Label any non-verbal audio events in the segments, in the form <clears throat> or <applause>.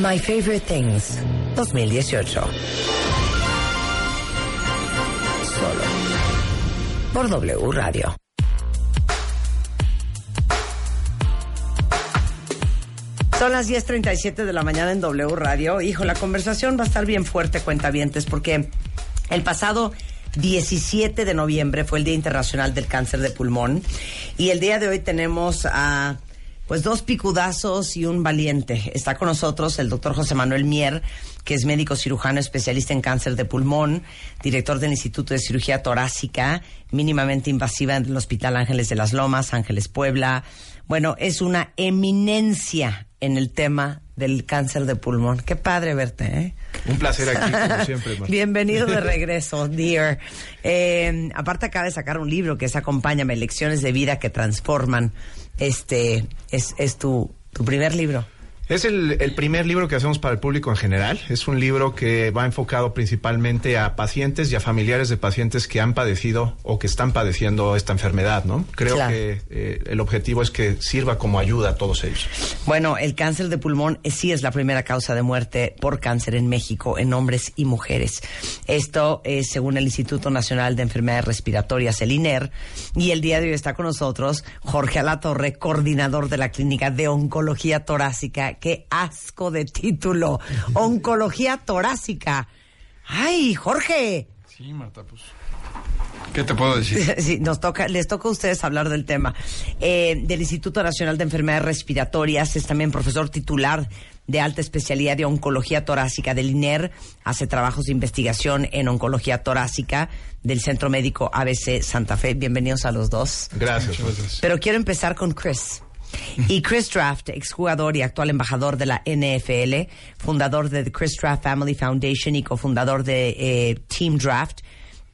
My Favorite Things 2018. Solo por W Radio. Son las 10.37 de la mañana en W Radio. Hijo, la conversación va a estar bien fuerte, cuentavientes, porque el pasado 17 de noviembre fue el Día Internacional del Cáncer de Pulmón y el día de hoy tenemos a pues dos picudazos y un valiente. Está con nosotros el doctor José Manuel Mier, que es médico cirujano especialista en cáncer de pulmón, director del Instituto de Cirugía Torácica, mínimamente invasiva en el Hospital Ángeles de las Lomas, Ángeles Puebla. Bueno, es una eminencia en el tema del cáncer de pulmón. Qué padre verte, ¿eh? Un placer aquí, como <laughs> siempre. Marta. Bienvenido de <laughs> regreso, dear. Eh, aparte acaba de sacar un libro que es Acompáñame, Lecciones de Vida que Transforman. Este, es, es tu, tu primer libro. Es el, el, primer libro que hacemos para el público en general. Es un libro que va enfocado principalmente a pacientes y a familiares de pacientes que han padecido o que están padeciendo esta enfermedad, ¿no? Creo Claro. que eh, el objetivo es que sirva como ayuda a todos ellos. Bueno, el cáncer de pulmón eh, sí es la primera causa de muerte por cáncer en México, en hombres y mujeres. Esto es según el Instituto Nacional de Enfermedades Respiratorias, el INER. Y el día de hoy está con nosotros Jorge Alatorre, coordinador de la Clínica de Oncología Torácica. ¡Qué asco de título! Oncología Torácica. ¡Ay, Jorge! Sí, Marta, pues. ¿Qué te puedo decir? <laughs> Sí, nos toca, les toca a ustedes hablar del tema. Eh, del Instituto Nacional de Enfermedades Respiratorias, es también profesor titular de alta especialidad de oncología torácica del INER, hace trabajos de investigación en oncología torácica del Centro Médico ABC Santa Fe. Bienvenidos a los dos. Gracias. Pero quiero empezar con Chris. Y Chris Draft, exjugador y actual embajador de la NFL, fundador de The Chris Draft Family Foundation y cofundador de eh, Team Draft,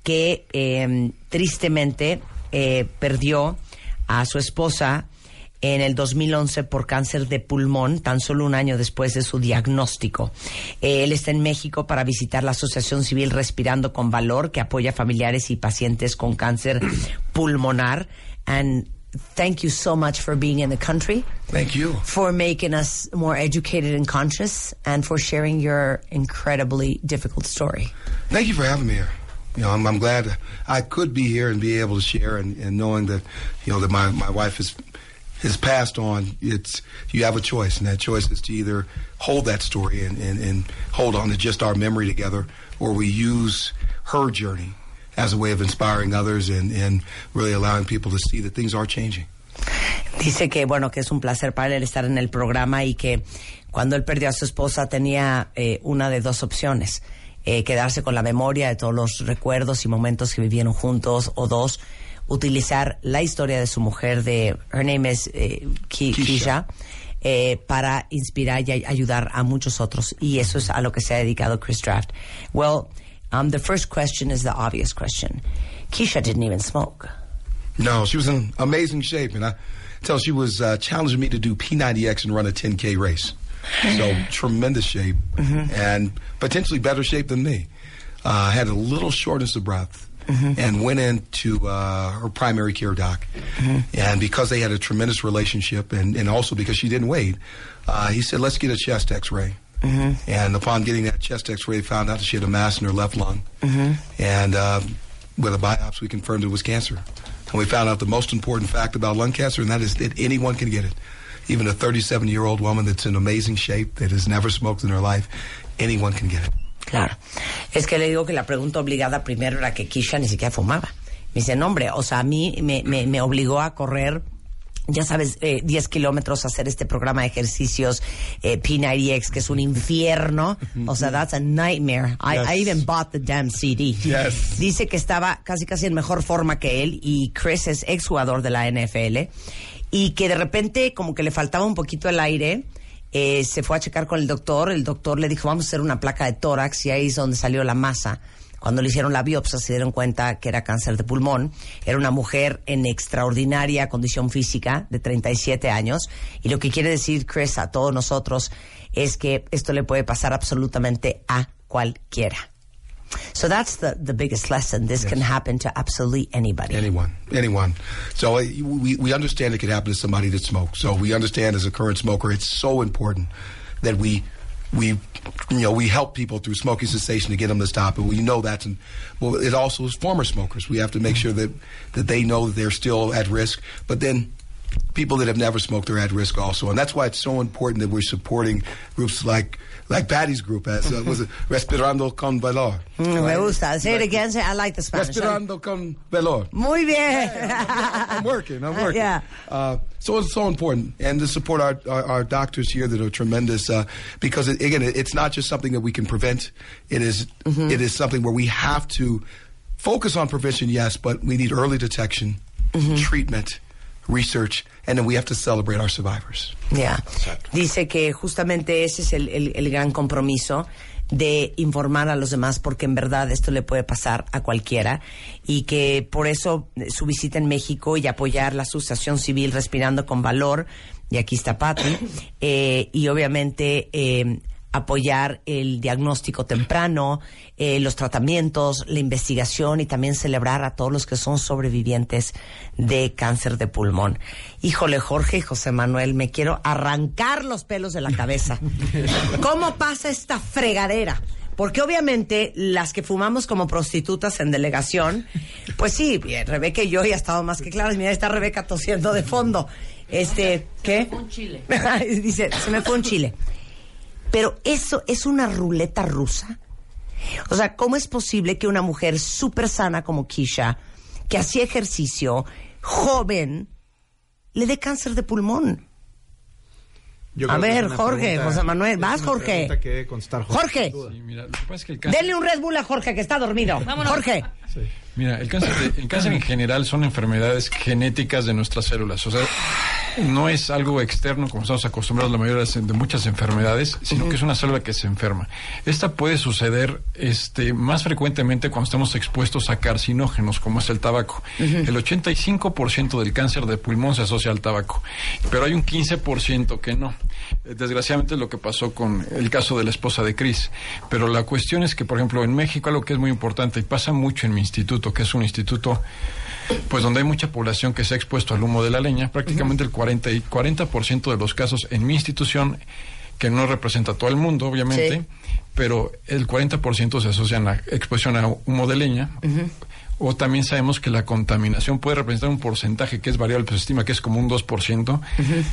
que eh, tristemente eh, perdió a su esposa en el 2011 por cáncer de pulmón, tan solo un año después de su diagnóstico. Él está en México para visitar la Asociación Civil Respirando con Valor, que apoya familiares y pacientes con cáncer pulmonar. And thank you so much for being in the country, Thank you. for making us more educated and conscious, and for sharing your incredibly difficult story. Thank you for having me here. You know, I'm, I'm glad I could be here and be able to share, and, and knowing that, you know, that my, my wife is has passed on. It's you have a choice, and that choice is to either hold that story and, and, and hold on to just our memory together, or we use her journey as a way of inspiring others and, and really allowing people to see that things are changing. Dice que bueno que es un placer para él estar en el programa y que cuando él perdió a su esposa tenía eh, una de dos opciones eh, quedarse con la memoria de todos los recuerdos y momentos que vivieron juntos o dos utilizar la historia de su mujer de her name is eh, Keisha. Eh, para inspirar y ay- ayudar a muchos otros y eso es a lo que se ha dedicado Chris Draft. Well, um, the first question is the obvious question. Keisha didn't even smoke. No, she was in amazing shape, and I tell she was uh, challenging me to do P90X and run a 10K race. So <laughs> tremendous shape, and potentially better shape than me. Uh, had a little shortness of breath, and went into uh, her primary care doc, and because they had a tremendous relationship, and, and also because she didn't wait, uh, he said, "Let's get a chest X-ray." And upon getting that chest X-ray, found out that she had a mass in her left lung, and uh, with a biopsy, we confirmed it was cancer. And we found out the most important fact about lung cancer, and that is that anyone can get it. Even a 37 year old woman that's in amazing shape, that has never smoked in her life, anyone can get it. Claro. Es que le digo que la pregunta obligada primero era que Kisha ni siquiera fumaba. Me dice, no, hombre, o sea, a mí me, me, me obligó a correr ya sabes, eh, 10 kilómetros, hacer este programa de ejercicios eh, P90X, que es un infierno. O sea, that's a nightmare. I, I even bought the damn CD. Yes. Dice que estaba casi casi en mejor forma que él y Chris es exjugador de la NFL y que de repente como que le faltaba un poquito el aire. eh, se fue a checar con el doctor, el doctor le dijo vamos a hacer una placa de tórax y ahí es donde salió la masa. Cuando le hicieron la biopsia se dieron cuenta que era cáncer de pulmón. Era una mujer en extraordinaria condición física de 37 años. Y lo que quiere decir Chris a todos nosotros es que esto le puede pasar absolutamente a cualquiera. So that's the, the biggest lesson. This can happen to absolutely anybody. Anyone, anyone. So uh, we, we understand it could happen to somebody that smokes. So we understand as a current smoker, it's so important that we we you know we help people through smoking cessation to get them to stop. And we know that's and well, it also is former smokers. We have to make sure that that they know that they're still at risk. But then people that have never smoked are at risk also, and that's why it's so important that we're supporting groups like like Patty's group as uh, was it <laughs> Respirando con Valor. Mm, Me gusta. Say it again. Say, I like the Spanish. Respirando con Valor. Muy bien. I'm working. I'm <laughs> working. Yeah. Uh, so it's so important, and to support our, our, our doctors here that are tremendous, uh, because it, again, it, it's not just something that we can prevent. It is- it is something where we have to focus on prevention, yes, but we need early detection, treatment, research, and then we have to celebrate our survivors. Ya. Dice que justamente ese es el, el- el gran compromiso de informar a los demás porque en verdad esto le puede pasar a cualquiera y que por eso su visita en México y apoyar la asociación civil Respirando con Valor, y aquí está Patty, eh, y obviamente eh, apoyar el diagnóstico temprano, eh, los tratamientos, la investigación y también celebrar a todos los que son sobrevivientes de cáncer de pulmón. Híjole, Jorge y José Manuel, me quiero arrancar los pelos de la cabeza. <laughs> ¿Cómo pasa esta fregadera? Porque obviamente las que fumamos como prostitutas en delegación, pues sí, Rebeca y yo ya estado más que claras. Mira, está Rebeca tosiendo de fondo. Este, ¿qué? un chile. <laughs> Dice, se me fue un chile. Pero eso es una ruleta rusa. O sea, ¿cómo es posible que una mujer súper sana como Kisha, que hacía ejercicio, joven, le dé cáncer de pulmón? Yo A ver, Jorge, pregunta- José Manuel, vas, Jorge. que Jorge, Sí, mira, lo que pasa es que el cáncer, denle un Red Bull a Jorge que está dormido. Jorge, mira, el cáncer, de- el cáncer en general son enfermedades genéticas de nuestras células. O sea, no es algo externo como estamos acostumbrados la mayoría de muchas enfermedades, sino que es una célula que se enferma. Esta puede suceder este, más frecuentemente cuando estamos expuestos a carcinógenos, como es el tabaco. El 85% del cáncer de pulmón se asocia al tabaco, pero hay un 15% que no. Desgraciadamente es lo que pasó con el caso de la esposa de Cris. Pero la cuestión es que, por ejemplo, en México algo que es muy importante y pasa mucho en mi instituto, que es un instituto pues donde hay mucha población que se ha expuesto al humo de la leña, prácticamente el 40 y 40% de los casos en mi institución que no representa a todo el mundo, obviamente, Sí. pero el 40% se asocian a exposición a humo de leña. O también sabemos que la contaminación puede representar un porcentaje que es variable, pues se estima que es como un 2%,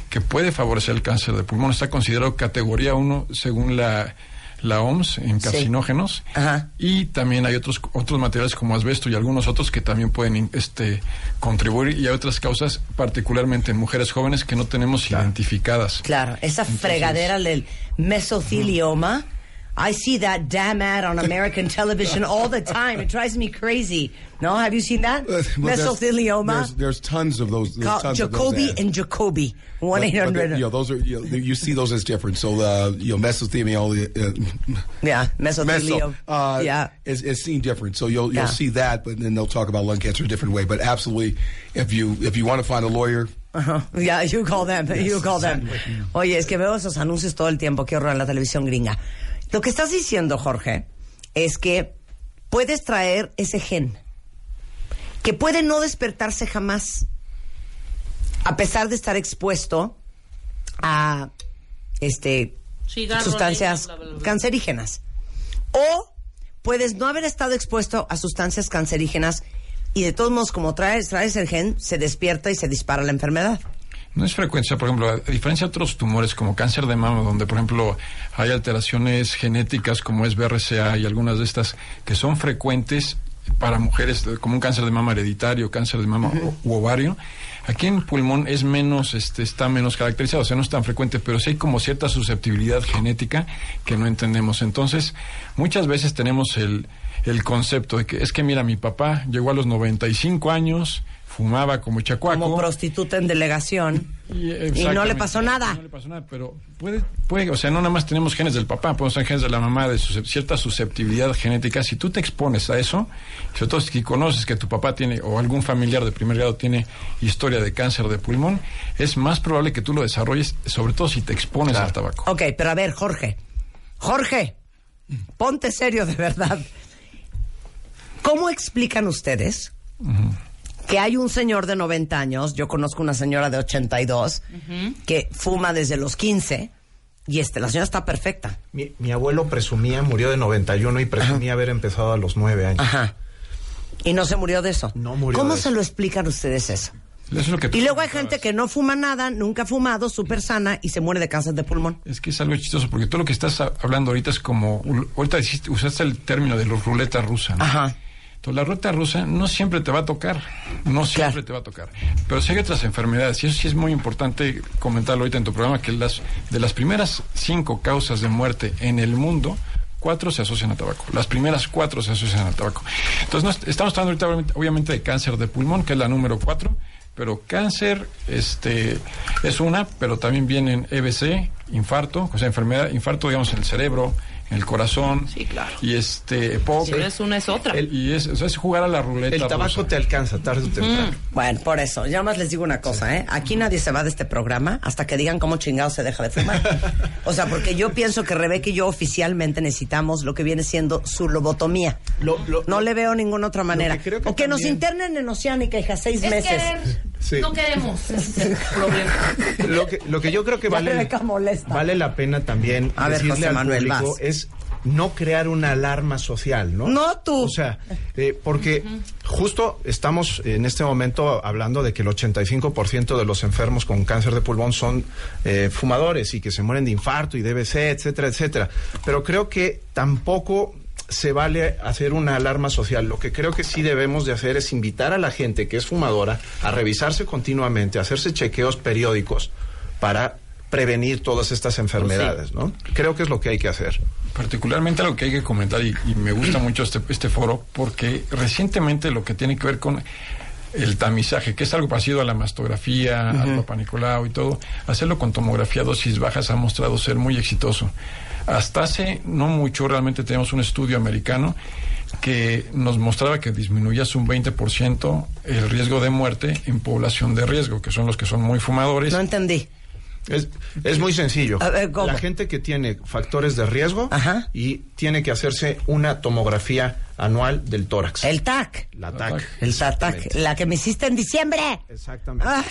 que puede favorecer el cáncer de pulmón. Está considerado categoría 1 según la, la OMS en carcinógenos. Ajá. Y también hay otros, otros materiales como asbesto y algunos otros que también pueden este, contribuir. Y hay otras causas, particularmente en mujeres jóvenes, que no tenemos identificadas. claro, esa fregadera del mesothelioma. I see that damn ad on American <laughs> television all the time. It drives me crazy. No, have you seen that? Well, there's- mesothelioma. There's, there's tons of those. Tons of those Jacoby and Jacoby. One eight hundred. know, those are you, know, you see those as different. So uh, you know, mesothelioma, uh, Yeah, meso, mesothelioma. uh, yeah. is, is seen different. So you'll you'll see that, but then they'll talk about lung cancer a different way. But absolutely, if you if you want to find a lawyer, Ajá. Yeah, you call them, you call them. Oye, es que veo esos anuncios todo el tiempo, qué horror en la televisión gringa. Lo que estás diciendo, Jorge, es que puedes traer ese gen que puede no despertarse jamás, a pesar de estar expuesto a este Cigarro, sustancias leña, bla, bla, bla. cancerígenas. O puedes no haber estado expuesto a sustancias cancerígenas y de todos modos, como traes, traes el gen, se despierta y se dispara la enfermedad. No es frecuencia, por ejemplo, a diferencia de otros tumores como cáncer de mama, donde por ejemplo hay alteraciones genéticas como es BRCA y algunas de estas que son frecuentes, para mujeres eh, como un cáncer de mama hereditario, cáncer de mama u ovario. Aquí en pulmón es menos, este, está menos caracterizado, o sea, no es tan frecuente, pero sí hay como cierta susceptibilidad genética que no entendemos. Entonces, muchas veces tenemos el, el concepto de que es que mira, mi papá llegó a los 95 años, fumaba como chacuaco. Como prostituta en delegación. Y, Y no le pasó nada. No le pasó nada, pero puede, puede, o sea, no nada más tenemos genes del papá, podemos tener genes de la mamá, de cierta susceptibilidad genética. Si tú te expones a eso, sobre todo si conoces que tu papá tiene, o algún familiar de primer grado tiene historia de cáncer de pulmón, es más probable que tú lo desarrolles, sobre todo si te expones al tabaco. Ok, pero a ver, Jorge. Jorge, ponte serio de verdad. ¿Cómo explican ustedes que hay un señor de 90 años, yo conozco una señora de 82, que fuma desde los 15 y este, la señora está perfecta? Mi, mi abuelo presumía, murió de 91 y presumía haber empezado a los 9 años. Ajá. Y no se murió de eso. No murió ¿Cómo de se eso. lo explican ustedes eso? Eso es lo que tú Y luego hay gente que no fuma nada, nunca ha fumado, súper sana y se muere de cáncer de pulmón. Es que es algo chistoso, porque todo lo que estás hablando ahorita es como, ahorita dijiste- usaste el término de la ruleta rusa. ¿no? Ajá. Entonces, la ruleta rusa no siempre te va a tocar, no siempre Claro. te va a tocar. Pero sí hay otras enfermedades, y eso sí es muy importante comentarlo ahorita en tu programa, que las de las primeras cinco causas de muerte en el mundo, cuatro se asocian a tabaco. Las primeras cuatro se asocian al tabaco. Entonces, no est- estamos hablando ahorita obviamente, obviamente de cáncer de pulmón, que es la número cuatro, pero cáncer este es una, pero también vienen EBC, infarto, o sea, enfermedad, infarto, digamos, en el cerebro, en el corazón. Sí, claro. Y este, EPOC. Si no es una, es otra. y es, o sea, es jugar a la ruleta El tabaco rusa. te alcanza tarde o temprano. Bueno, por eso, ya más les digo una cosa, ¿eh? Aquí nadie se va de este programa hasta que digan cómo chingado se deja de fumar. <laughs> O sea, porque yo pienso que Rebeca y yo oficialmente necesitamos lo que viene siendo su lobotomía. Lo- lo- no le veo ninguna otra manera. que o que nos internen en Oceánica, hija, seis es meses. querer. Sí. No queremos. Ese es <laughs> el problema. Lo que, lo que yo creo que vale, Rebeca molesta. vale la pena también A ver, José al Manuel, público vas. es no crear una alarma social, ¿no? No tú. O sea, eh, porque justo estamos en este momento hablando de que el 85% de los enfermos con cáncer de pulmón son eh, fumadores y que se mueren de infarto y DBC, etcétera, etcétera. Pero creo que tampoco se vale hacer una alarma social. Lo que creo que sí debemos de hacer es invitar a la gente que es fumadora a revisarse continuamente, a hacerse chequeos periódicos para prevenir todas estas enfermedades, ¿no? Creo que es lo que hay que hacer. Particularmente lo que hay que comentar, y, y me gusta <clears throat> mucho este, este foro, porque recientemente lo que tiene que ver con el tamizaje, que es algo parecido a la mastografía, al Papa Nicolau y todo, hacerlo con tomografía dosis bajas ha mostrado ser muy exitoso. Hasta hace no mucho realmente tenemos un estudio americano que nos mostraba que disminuías un 20% el riesgo de muerte en población de riesgo, que son los que son muy fumadores. No entendí. Es, es muy sencillo. A ver, ¿cómo? La gente que tiene factores de riesgo Ajá. y tiene que hacerse una tomografía anual del tórax. El TAC. la TAC. El TAC. La que me hiciste en diciembre. Exactamente. Ah.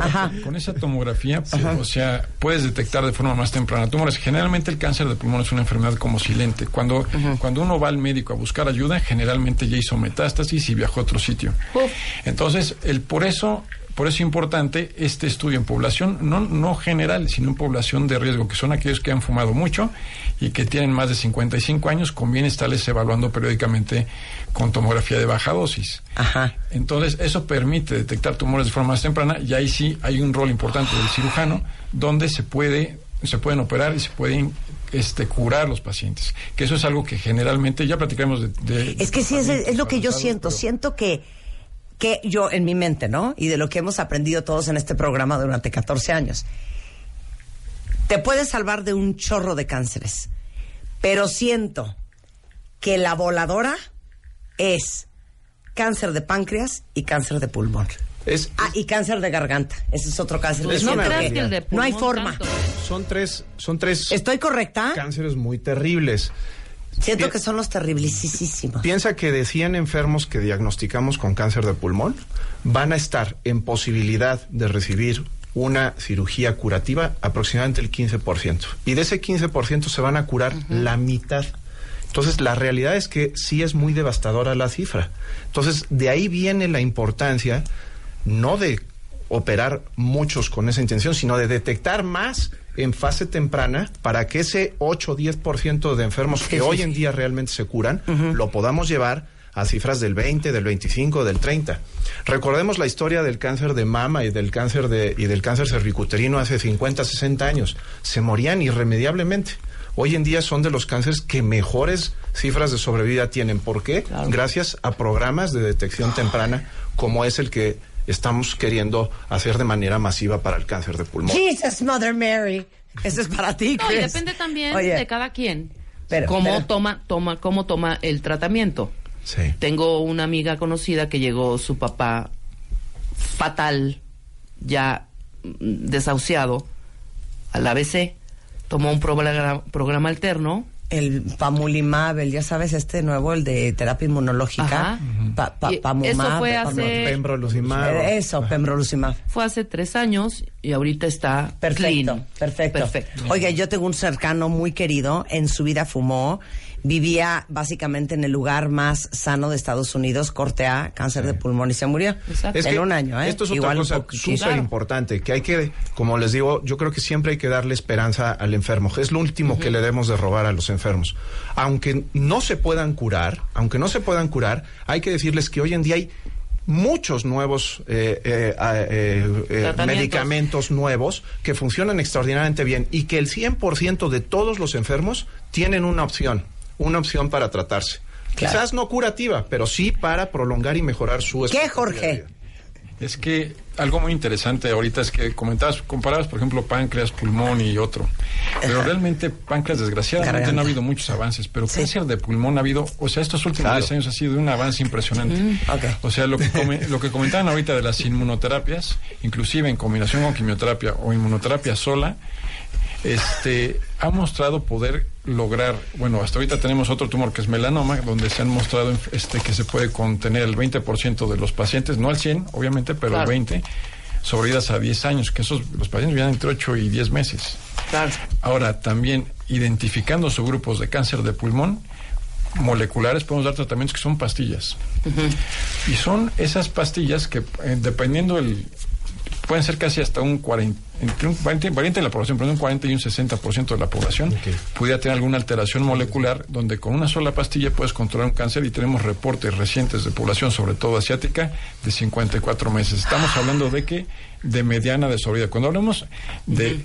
Ajá. Con esa tomografía, pues, o sea, puedes detectar de forma más temprana tumores. Generalmente el cáncer de pulmón es una enfermedad como silente. Cuando, cuando uno va al médico a buscar ayuda, generalmente ya hizo metástasis y viajó a otro sitio. Entonces, el por eso por eso es importante este estudio en población, no, no general, sino en población de riesgo, que son aquellos que han fumado mucho y que tienen más de 55 años, conviene estarles evaluando periódicamente con tomografía de baja dosis. Ajá. Entonces, eso permite detectar tumores de forma más temprana y ahí sí hay un rol importante del cirujano donde se puede se pueden operar y se pueden este curar los pacientes. Que eso es algo que generalmente ya platicaremos de, de- Es que sí, es, es lo que yo siento. pero- Siento que, que yo, en mi mente, ¿no? Y de lo que hemos aprendido todos en este programa durante 14 años. Te puedes salvar de un chorro de cánceres. Pero siento que la voladora es cáncer de páncreas y cáncer de pulmón. Es, Ah, y cáncer de garganta. Ese es otro cáncer. Pues no siento creas que que el de no hay forma. tanto. son tres, son tres ¿Estoy correcta? cánceres muy terribles. Siento que son los. Piensa que de 100 enfermos que diagnosticamos con cáncer de pulmón, van a estar en posibilidad de recibir una cirugía curativa aproximadamente el 15%. Y de ese 15% se van a curar la mitad. Entonces, la realidad es que sí es muy devastadora la cifra. Entonces, de ahí viene la importancia no de operar muchos con esa intención, sino de detectar más en fase temprana para que ese 8 o 10% de enfermos que hoy en día realmente se curan, lo podamos llevar a cifras del 20, del 25, del 30. Recordemos la historia del cáncer de mama y del cáncer de y del cáncer cervicuterino hace 50, 60 años. Se morían irremediablemente. Hoy en día son de los cánceres que mejores cifras de sobrevida tienen. ¿Por qué? Gracias a programas de detección temprana como es el que estamos queriendo hacer de manera masiva para el cáncer de pulmón. Jesus, Mother Mary. Eso es para ti, No, y Chris. depende también Oye, de cada quien. Pero- cómo pero- toma, toma, cómo toma el tratamiento. Sí. Tengo una amiga conocida que llegó su papá fatal, ya mm, desahuciado, al ABC, tomó un programa, programa alterno. El pamulimab, el, ya sabes, este nuevo, el de terapia inmunológica. Pa- pa- pamumab, eso fue hace- Pembrolizumab. Eso, pembrolizumab. Fue hace tres años y ahorita está Perfecto, clean. perfecto. Perfecto. Oiga, yo tengo un cercano muy querido, en su vida fumó, vivía básicamente en el lugar más sano de Estados Unidos, corte A, cáncer de pulmón y se murió. Exacto. Es en que un año, ¿eh? Esto es otra Igual un cosa súper importante, que hay que, como les digo, yo creo que siempre hay que darle esperanza al enfermo. Es lo último que le debemos de robar a los enfermos. Aunque no se puedan curar, aunque no se puedan curar, hay que decirles que hoy en día hay muchos nuevos eh, eh, eh, eh, medicamentos nuevos que funcionan extraordinariamente bien y que el 100% de todos los enfermos tienen una opción, una opción para tratarse. Claro. Quizás no curativa, pero sí para prolongar y mejorar su ¿Qué, Jorge? Es que algo muy interesante ahorita es que comentabas, comparabas, por ejemplo, páncreas, pulmón y otro. Pero realmente páncreas, desgraciadamente, Garganta. no ha habido muchos avances. Pero Sí. cáncer de pulmón ha habido, o sea, estos últimos Claro. 10 años ha sido un avance impresionante. ok. O sea, lo que, come- lo que comentaban ahorita de las inmunoterapias, inclusive en combinación con quimioterapia o inmunoterapia sola, este, ha mostrado poder lograr, bueno, hasta ahorita tenemos otro tumor que es melanoma, donde se han mostrado este, que se puede contener el 20% de los pacientes, no al 100, obviamente, pero Claro. el 20, sobrevidas a 10 años, que esos, los pacientes viven entre 8 y 10 meses. Claro. Ahora, también identificando subgrupos de cáncer de pulmón moleculares, podemos dar tratamientos que son pastillas. Y son esas pastillas que, eh, dependiendo el pueden ser casi hasta un 40, entre un 20, variante de la población, pero un 40 y un 60% de la población pudiera tener alguna alteración molecular donde con una sola pastilla puedes controlar un cáncer y tenemos reportes recientes de población, sobre todo asiática, de 54 meses. Estamos hablando de que de mediana de sobrevida. Cuando hablamos de,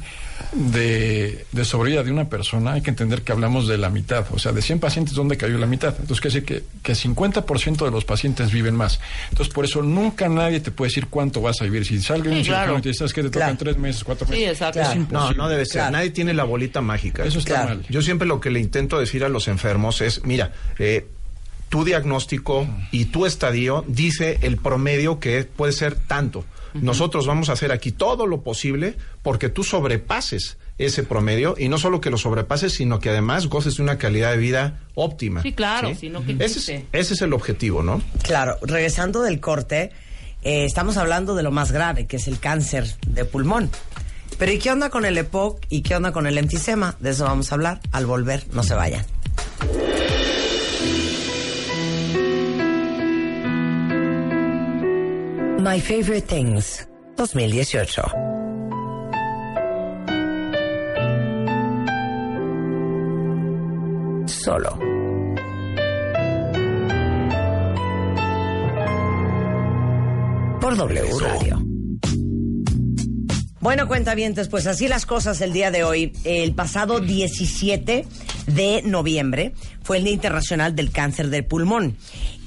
de, de sobrevida de una persona, hay que entender que hablamos de la mitad. O sea, de 100 pacientes, ¿dónde cayó la mitad? Entonces, quiere decir que, que 50% de los pacientes viven más. Entonces, por eso nunca nadie te puede decir cuánto vas a vivir. Si salga un Sí, claro. cirujano y te dice, "¿Sabes qué? te tocan Claro. tres meses, cuatro Sí, exacto. Es Claro. No, no debe ser. Claro. Nadie tiene la bolita mágica. Eso está Claro. mal. Yo siempre lo que le intento decir a los enfermos es, mira, eh, tu diagnóstico y tu estadio dice el promedio que puede ser tanto. Nosotros vamos a hacer aquí todo lo posible porque tú sobrepases ese promedio y no solo que lo sobrepases, sino que además goces de una calidad de vida óptima. Sí, claro, sino que ese, es, quite. ese es el objetivo, ¿no? Claro, regresando del corte, eh, estamos hablando de lo más grave, que es el cáncer de pulmón. Pero ¿y qué onda con el EPOC y qué onda con el enfisema? De eso vamos a hablar al volver. No se vayan. My Favorite Things 2018. Solo. Por W Radio. Bueno, cuentavientes, pues así las cosas el día de hoy. El pasado 17 de noviembre fue el Día Internacional del Cáncer del Pulmón.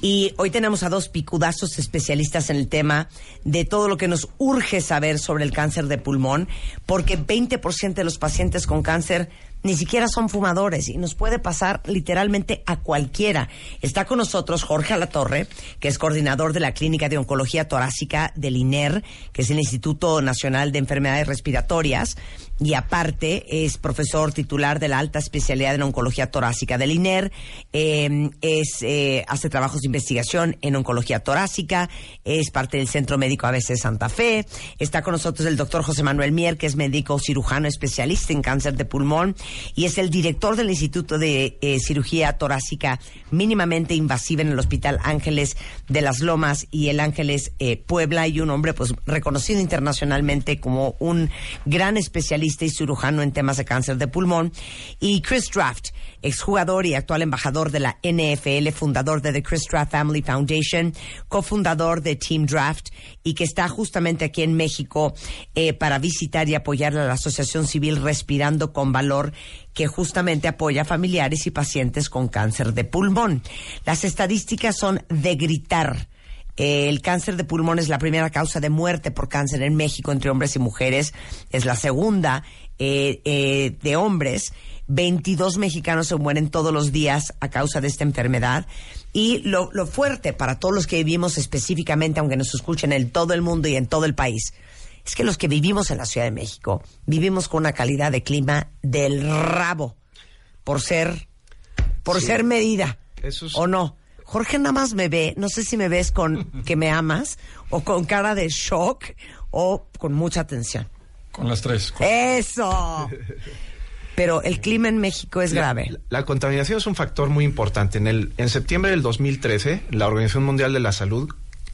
Y hoy tenemos a dos picudazos especialistas en el tema de todo lo que nos urge saber sobre el cáncer de pulmón, porque 20% de los pacientes con cáncer ni siquiera son fumadores y nos puede pasar literalmente a cualquiera. Está con nosotros Jorge Alatorre, que es coordinador de la Clínica de Oncología Torácica del INER, que es el Instituto Nacional de Enfermedades Respiratorias, y aparte es profesor titular de la alta especialidad en oncología torácica del INER, eh, es, eh, hace trabajos de investigación en oncología torácica, es parte del Centro Médico ABC Santa Fe, está con nosotros el doctor José Manuel Mier, que es médico cirujano especialista en cáncer de pulmón y es el director del Instituto de eh, Cirugía Torácica mínimamente invasiva en el Hospital Ángeles de las Lomas y el Ángeles eh, Puebla y un hombre pues reconocido internacionalmente como un gran especialista especialista y cirujano en temas de cáncer de pulmón, y Chris Draft, exjugador y actual embajador de la NFL, fundador de The Chris Draft Family Foundation, cofundador de Team Draft y que está justamente aquí en México eh, para visitar y apoyar a la Asociación Civil Respirando con Valor, que justamente apoya a familiares y pacientes con cáncer de pulmón. Las estadísticas son de gritar. El cáncer de pulmón es la primera causa de muerte por cáncer en México entre hombres y mujeres. Es la segunda eh, eh, de hombres. 22 mexicanos se mueren todos los días a causa de esta enfermedad. Y lo, lo fuerte para todos los que vivimos específicamente, aunque nos escuchen en todo el mundo y en todo el país, es que los que vivimos en la Ciudad de México vivimos con una calidad de clima del rabo por ser por Sí. ser medida Eso es- o no. Jorge nada más me ve, no sé si me ves con <laughs> que me amas o con cara de shock o con mucha tensión. Con las tres. Con- Eso. Pero el clima en México es grave. La, la contaminación es un factor muy importante. En, el, en septiembre del 2013, la Organización Mundial de la Salud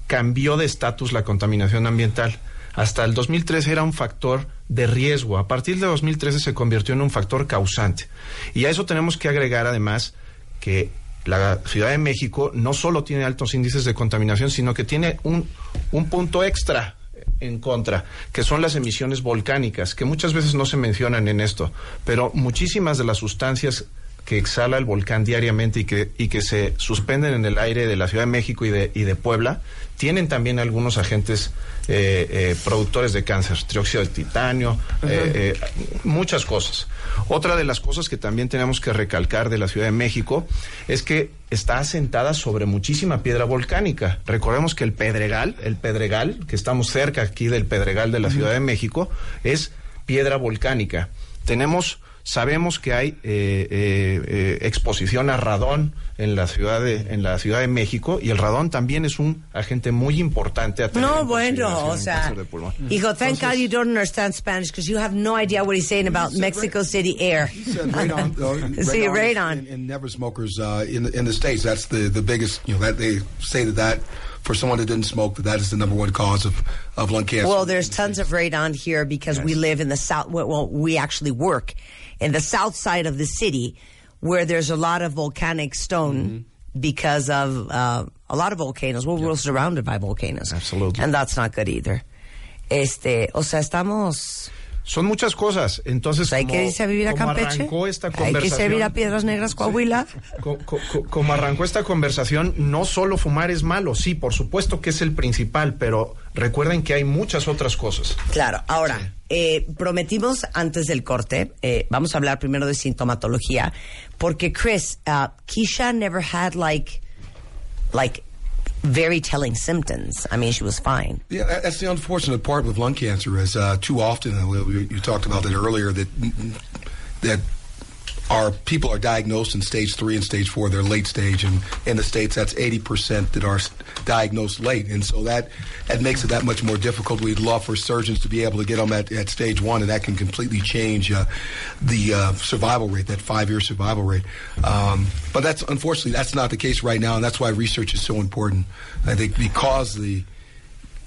cambió de estatus la contaminación ambiental. Hasta el 2013 era un factor de riesgo. A partir de 2013 se convirtió en un factor causante. Y a eso tenemos que agregar además que la Ciudad de México no solo tiene altos índices de contaminación, sino que tiene un, un punto extra en contra, que son las emisiones volcánicas, que muchas veces no se mencionan en esto, pero muchísimas de las sustancias que exhala el volcán diariamente y que, y que se suspenden en el aire de la Ciudad de México y de, y de Puebla, tienen también algunos agentes eh, eh, productores de cáncer, trióxido de titanio, eh, muchas cosas. Otra de las cosas que también tenemos que recalcar de la Ciudad de México es que está asentada sobre muchísima piedra volcánica. Recordemos que el Pedregal, el Pedregal, que estamos cerca aquí del Pedregal de la Ciudad de México, es piedra volcánica. Tenemos Sabemos que hay eh, eh, eh, exposición a radón en la ciudad de en la ciudad de México y el radón también es un agente muy importante a tener No, en bueno, o sea, cáncer de pulmón. hijo, thank God you don't understand Spanish because you have no idea what he's saying about Mexico City air. Radon. <laughs> uh, Sí, radon radon. In, in never smokers uh, in the- in the states. That's the the biggest. You know that they say that that for someone that didn't smoke that that is the number one cause of of lung cancer. Well, there's tons of radon here because we live in the south. Well, we actually work in the south side of the city, where there's a lot of volcanic stone because of uh, a lot of volcanoes. Well, we're surrounded by volcanoes, Absolutely. and that's not good either. Este, o sea, estamos. Son muchas cosas. Entonces, pues hay como, que irse a vivir a Campeche. arrancó esta Hay que irse a vivir a Piedras Negras, Coahuila. co- co- co- como arrancó esta conversación, no solo fumar es malo, sí, por supuesto que es el principal, pero recuerden que hay muchas otras cosas. Claro, ahora, eh, prometimos antes del corte, eh, vamos a hablar primero de sintomatología, porque Chris, uh, Keisha never had like, like, very telling symptoms. I mean, she was fine. Yeah, that- that's the unfortunate part with lung cancer is uh, too often, and we, we- you talked about that earlier, that that our people are diagnosed in stage three and stage four. They're late stage, and in the states, that's eighty percent that are diagnosed late, and so that that makes it that much more difficult. We'd love for surgeons to be able to get them at, at stage one, and that can completely change uh, the uh, survival rate, that five-year survival rate. Um, but that's unfortunately that's not the case right now, and that's why research is so important. I think because the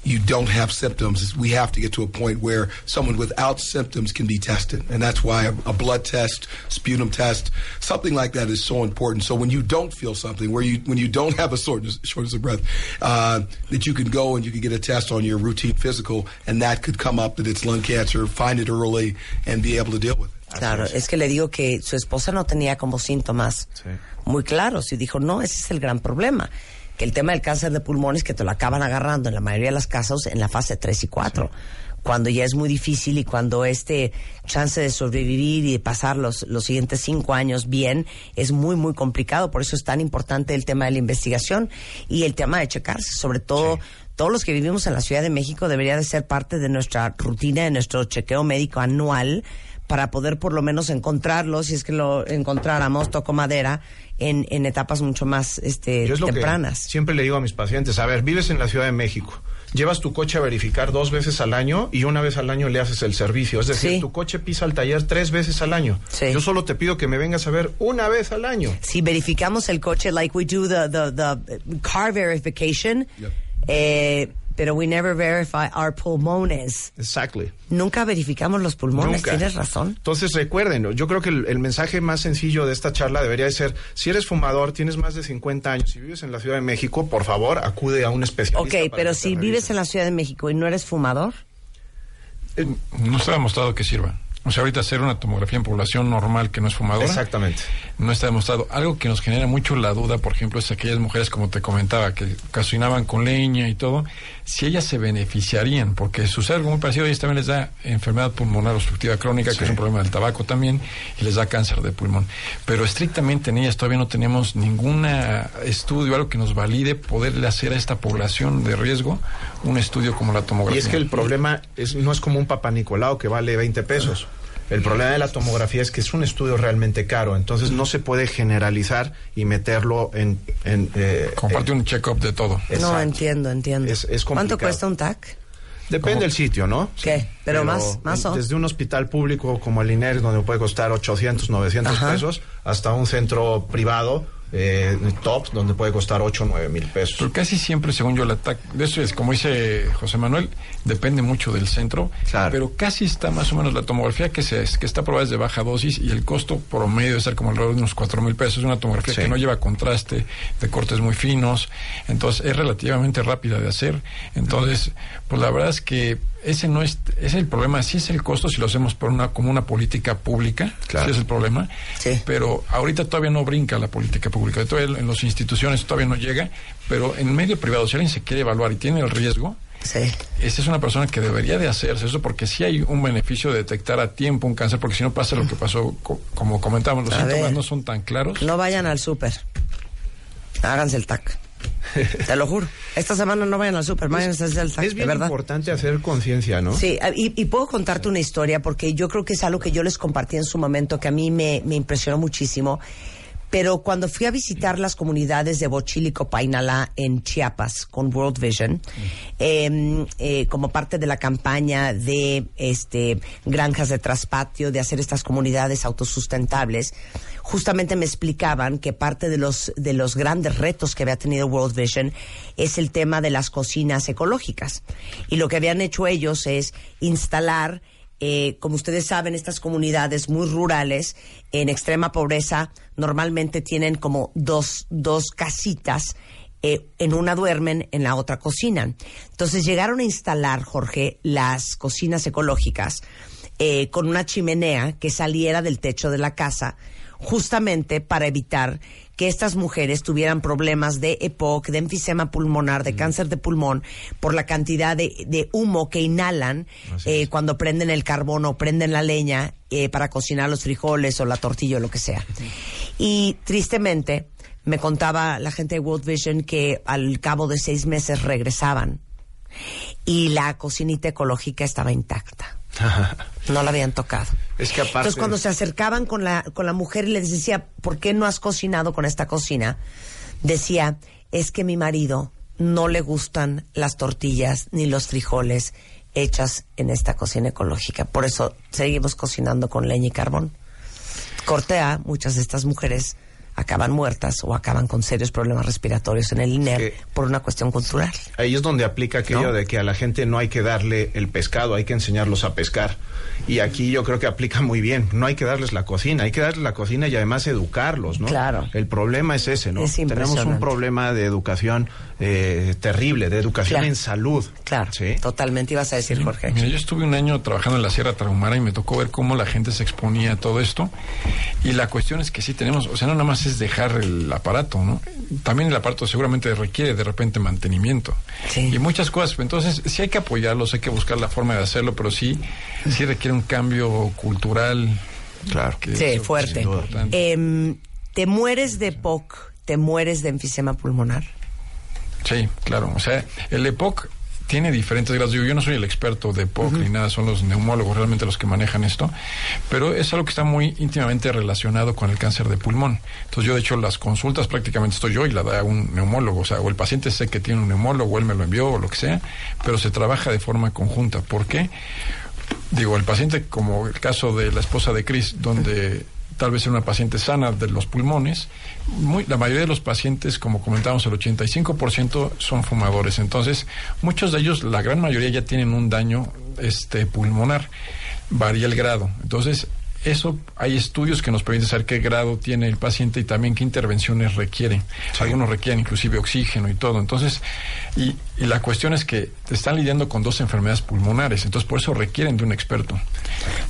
you don't have symptoms, we have to get to a point where someone without symptoms can be tested. And that's why a, a blood test, sputum test, something like that is so important. So when you don't feel something, where you when you don't have a shortness, shortness of breath, uh, that you can go and you can get a test on your routine physical, and that could come up that it's lung cancer, find it early, and be able to deal with it. Claro, es que le digo que su esposa no tenía como síntomas Sí. muy claros y dijo, no, ese es el gran problema. Que el tema del cáncer de pulmón es que te lo acaban agarrando en la mayoría de las casos en la fase 3 y 4. Cuando ya es muy difícil y cuando este chance de sobrevivir y de pasar los, los siguientes cinco años bien es muy, muy complicado. Por eso es tan importante el tema de la investigación y el tema de checarse. Sobre todo, todos los que vivimos en la Ciudad de México debería de ser parte de nuestra rutina, de nuestro chequeo médico anual para poder por lo menos encontrarlo, si es que lo encontráramos, toco madera, en, en etapas mucho más este, Yo es lo que tempranas. siempre le digo a mis pacientes, a ver, vives en la Ciudad de México, llevas tu coche a verificar dos veces al año y una vez al año le haces el servicio. Es decir, Sí. tu coche pisa al taller tres veces al año. Sí. Yo solo te pido que me vengas a ver una vez al año. Si verificamos el coche, like we do the, the, the car verification, eh, pero we never verify our pulmones. Exactly. Nunca verificamos los pulmones, Nunca. tienes razón. Entonces recuerden, yo creo que el, el mensaje más sencillo de esta charla debería de ser, si eres fumador, tienes más de 50 años y vives en la Ciudad de México, por favor, acude a un especialista. Ok, para pero si vives en la Ciudad de México y no eres fumador, No está demostrado que sirva. O sea, ahorita hacer una tomografía en población normal que no es fumadora. Exactamente. No está demostrado. Algo que nos genera mucho la duda, por ejemplo, es aquellas mujeres, como te comentaba, que cocinaban con leña y todo, si ellas se beneficiarían, porque sucede algo muy parecido, a ellas también les da enfermedad pulmonar obstructiva crónica, que es un problema del tabaco también, y les da cáncer de pulmón. Pero estrictamente en ellas todavía no tenemos ningún estudio, algo que nos valide poderle hacer a esta población de riesgo un estudio como la tomografía. Y es que el problema es, no es como un papá Nicolau que vale 20 pesos. El problema de la tomografía es que es un estudio realmente caro, entonces no se puede generalizar y meterlo en... en eh, Comparte un check-up de todo. no entiendo, entiendo. Es- es ¿Cuánto cuesta un TAC? Depende del sitio, ¿no? ¿Qué? Pero más- más o- Desde un hospital público como el INER, donde puede costar 800, 900 Ajá. pesos, hasta un centro privado, eh, top, donde puede costar 8, 9 mil pesos. Pero casi siempre, según yo, el ataque, de eso es, como dice José Manuel, depende mucho del centro, Claro. pero casi está más o menos la tomografía que se que está probada es de baja dosis y el costo promedio debe ser como alrededor de unos cuatro mil pesos. Es una tomografía Sí. que no lleva contraste, de cortes muy finos, entonces es relativamente rápida de hacer. Entonces, pues la verdad es que ese no es, es el problema, sí es el costo si lo hacemos por una, como una política pública, Claro. sí es el problema, Sí. pero ahorita todavía no brinca la política pública, todavía en las instituciones todavía no llega, pero en medio privado, si alguien se quiere evaluar y tiene el riesgo, Sí. esta es una persona que debería de hacerse eso porque sí hay un beneficio de detectar a tiempo un cáncer, porque si no pasa lo que pasó, co- como comentábamos, los A síntomas ver. no son tan claros. No vayan al súper. Háganse el TAC. <laughs> Te lo juro. Esta semana no vayan al súper, vayan a hacerse el TAC, Es bien verdad. importante hacer conciencia, ¿no? Sí, y, y puedo contarte una historia porque yo creo que es algo que yo les compartí en su momento que a mí me, me impresionó muchísimo. Pero cuando fui a visitar las comunidades de Bochílico, Painalá en Chiapas con World Vision, eh, eh, como parte de la campaña de este granjas de traspatio, de hacer estas comunidades autosustentables, justamente me explicaban que parte de los de los grandes retos que había tenido World Vision es el tema de las cocinas ecológicas. Y lo que habían hecho ellos es instalar eh, como ustedes saben, estas comunidades muy rurales, en extrema pobreza, normalmente tienen como dos, dos casitas. eh, en una duermen, en la otra cocinan. Entonces llegaron a instalar, Jorge, las cocinas ecológicas eh, con una chimenea que saliera del techo de la casa, justamente para evitar que estas mujeres tuvieran problemas de EPOC, de enfisema pulmonar, de cáncer de pulmón, por la cantidad de, de humo que inhalan eh, cuando prenden el carbón o prenden la leña eh, para cocinar los frijoles o la tortilla o lo que sea. Y tristemente, me contaba la gente de World Vision que al cabo de seis meses regresaban y la cocinita ecológica estaba intacta. <laughs> No la habían tocado. Es que aparte... Entonces, cuando se acercaban con la, con la mujer y les decía, ¿por qué no has cocinado con esta cocina? Decía, es que mi marido no le gustan las tortillas ni los frijoles hechas en esta cocina ecológica. Por eso seguimos cocinando con leña y carbón. Corte A, muchas de estas mujeres acaban muertas o acaban con serios problemas respiratorios en el INER que- por una cuestión cultural. Ahí es donde aplica aquello ¿No? de que a la gente no hay que darle el pescado, hay que enseñarlos a pescar. Y aquí yo creo que aplica muy bien. No hay que darles la cocina, hay que darles la cocina y además educarlos, ¿no? Claro. El problema es ese, ¿no? Es Tenemos un problema de educación eh, terrible, de educación Claro. en salud. Claro, ¿Sí? totalmente ibas a decir, Jorge. Mira, yo estuve un año trabajando en la Sierra Tarahumara y me tocó ver cómo la gente se exponía a todo esto. Y la cuestión es que sí tenemos, o sea, no nada más es dejar el aparato, ¿no? También el aparato seguramente requiere de repente mantenimiento. Sí. Y muchas cosas. Entonces, sí hay que apoyarlos, hay que buscar la forma de hacerlo, pero sí, sí requiere un cambio cultural. Claro. que Sí, fuerte. Em, ¿Te mueres de POC? ¿Te mueres de enfisema pulmonar? Sí, claro. O sea, el EPOC tiene diferentes grados. Digo, yo no soy el experto de EPOC ni nada, son los neumólogos realmente los que manejan esto, pero es algo que está muy íntimamente relacionado con el cáncer de pulmón. Entonces yo, de hecho, las consultas prácticamente estoy yo y la da un neumólogo. O sea, o el paciente sé que tiene un neumólogo, o él me lo envió o lo que sea, pero se trabaja de forma conjunta. ¿Por qué? Digo, el paciente, como el caso de la esposa de Chris, donde tal vez ser una paciente sana de los pulmones. Muy, la mayoría de los pacientes, como comentamos, el 85% son fumadores. Entonces, muchos de ellos, la gran mayoría ya tienen un daño este, pulmonar. Varía el grado. Entonces, eso hay estudios que nos permiten saber qué grado tiene el paciente y también qué intervenciones requiere. Algunos requieren inclusive oxígeno y todo. Entonces, y, y la cuestión es que están lidiando con dos enfermedades pulmonares, entonces por eso requieren de un experto.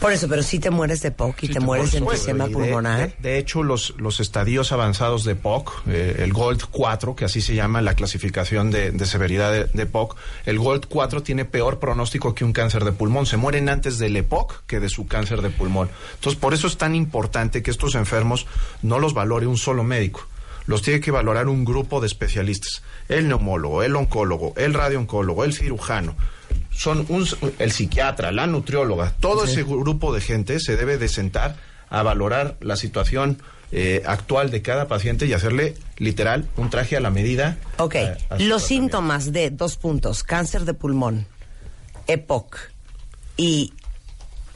Por eso, pero si te mueres de POC y Sí, te te- mueres de enfisema pulmonar. De, de hecho, los, los estadios avanzados de POC, eh, el GOLD 4, que así se llama la clasificación de, de severidad de, de POC, el GOLD 4 tiene peor pronóstico que un cáncer de pulmón. Se mueren antes del EPOC que de su cáncer de pulmón. Entonces, por eso es tan importante que estos enfermos no los valore un solo médico. Los tiene que valorar un grupo de especialistas. El neumólogo, el oncólogo, el radiooncólogo, el cirujano. Son un, el psiquiatra, la nutrióloga, todo ese grupo de gente se debe de sentar a valorar la situación eh, actual de cada paciente y hacerle literal un traje a la medida. Ok, eh, a los síntomas de dos puntos, cáncer de pulmón, EPOC y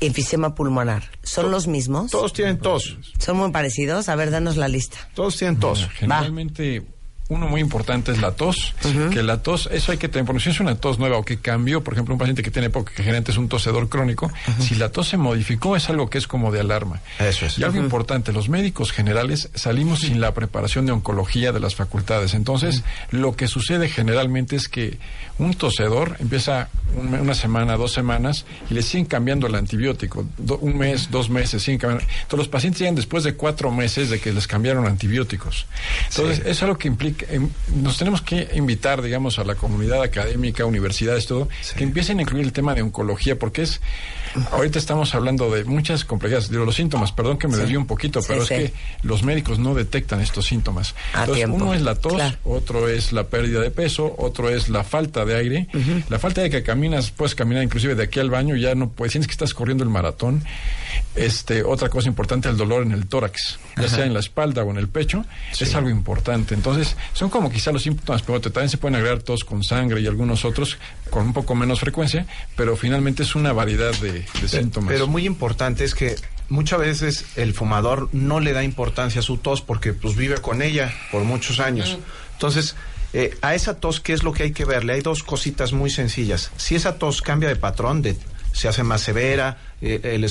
enfisema pulmonar, ¿son los mismos? Todos tienen tos, ¿Son muy parecidos? A ver, danos la lista. todos tienen tos. Generalmente, uno muy importante es la tos, que la tos, eso hay que tener, porque si es una tos nueva o que cambió, por ejemplo, un paciente que tiene época que generalmente es un tosedor crónico, si la tos se modificó es algo que es como de alarma. Eso es. Y algo importante, los médicos generales salimos sin la preparación de oncología de las facultades. Entonces, lo que sucede generalmente es que un tosedor empieza un una semana, dos semanas y le siguen cambiando el antibiótico. Do- un mes, dos meses, siguen cambiando. Entonces, los pacientes llegan después de cuatro meses de que les cambiaron antibióticos. Entonces, eso es algo que implica, em, nos tenemos que invitar, digamos, a la comunidad académica, universidades, todo, que empiecen a incluir el tema de oncología, porque es, ahorita estamos hablando de muchas complejidades, digo, los síntomas, perdón que me desvío un poquito, Sí, pero sí. es que los médicos no detectan estos síntomas. A Entonces, tiempo. uno es la tos, Claro. otro es la pérdida de peso, otro es la falta de aire. La falta de que caminas, puedes caminar inclusive de aquí al baño, ya no puedes, tienes que estás corriendo el maratón. Este, otra cosa importante, el dolor en el tórax, ya sea en la espalda o en el pecho, es algo importante. Entonces, son como quizá los síntomas, pero también se pueden agregar tos con sangre y algunos otros con un poco menos frecuencia, pero finalmente es una variedad de, de síntomas. Pero muy importante es que muchas veces el fumador no le da importancia a su tos porque pues vive con ella por muchos años. Entonces, eh, a esa tos, ¿qué es lo que hay que verle? Hay dos cositas muy sencillas. Si esa tos cambia de patrón, de, se hace más severa, eh, el,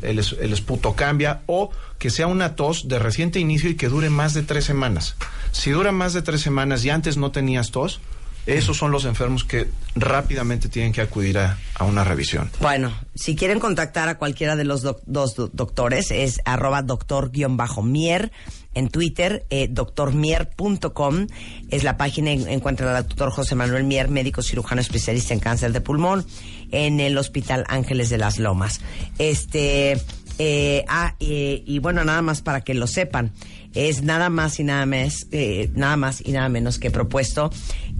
el esputo cambia, o que sea una tos de reciente inicio y que dure más de tres semanas. Si dura más de tres semanas y antes no tenías tos, esos son los enfermos que rápidamente tienen que acudir a, una revisión. Bueno, si quieren contactar a cualquiera de los dos do- doctores, es arroba doctor-mier en Twitter, eh, doctormier.com es la página, en- encuentran al doctor José Manuel Mier, médico cirujano especialista en cáncer de pulmón, en el Hospital Ángeles de las Lomas. Este, eh, ah, eh, y bueno, nada más para que lo sepan, es nada más y nada más, eh, nada más y nada menos que propuesto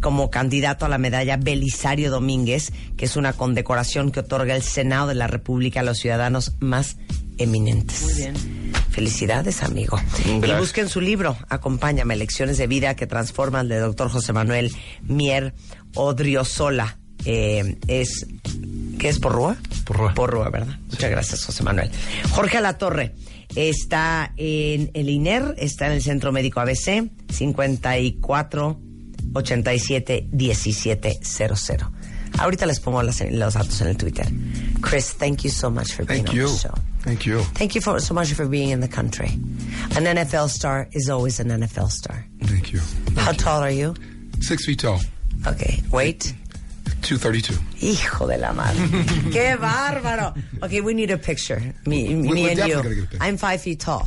como candidato a la medalla Belisario Domínguez, que es una condecoración que otorga el Senado de la República a los ciudadanos más eminentes. Muy bien. Felicidades, amigo. Y Gracias. busquen su libro, Acompáñame, Lecciones de Vida que Transforman, de doctor José Manuel Mier Odriozola. Eh, es, ¿qué es Porrúa? Porrúa. Porrúa, ¿verdad? Muchas gracias, José Manuel. Jorge Alatorre está en el INER, está en el Centro Médico ABC, 54 87 17 00. Ahorita les pongo las- los datos en el Twitter. Chris, thank you so much for being Thank on you. the show. Thank you. Thank you for, so much for being in the country. An NFL star is always an NFL star. Thank you. How tall are you? Six feet tall, Okay, wait. 232. Hijo de la madre. <laughs> ¡Qué bárbaro! Okay, we need a picture. Me, We- me we're and you. I'm five feet tall.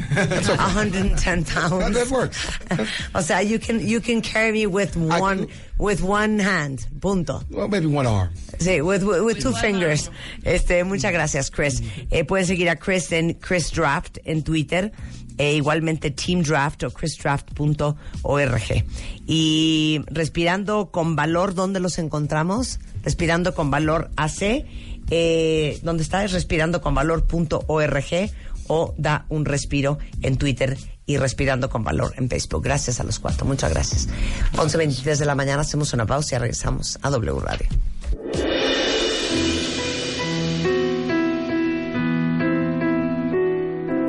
<laughs> 110 pounds. That works. <laughs> o sea, you can you can carry me with one with one hand. Punto. Well, maybe one arm. Sí, with, with, with two fingers. Este, muchas gracias, Chris. Eh, pueden seguir a Chris en Chris Draft en Twitter. E igualmente Team Draft o chrisdraft.org. Y Respirando con Valor, ¿dónde los encontramos? Respirando con Valor AC. Eh, ¿Dónde está? Es respirando-con-valor.org o da un respiro en Twitter y Respirando con Valor en Facebook. Gracias a los cuatro. Muchas gracias. 11.23 de la mañana hacemos una pausa y regresamos a W Radio.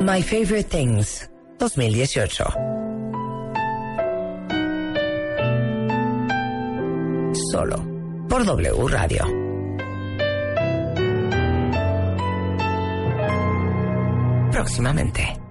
My Favorite Things 2018. Solo por W Radio. Próximamente.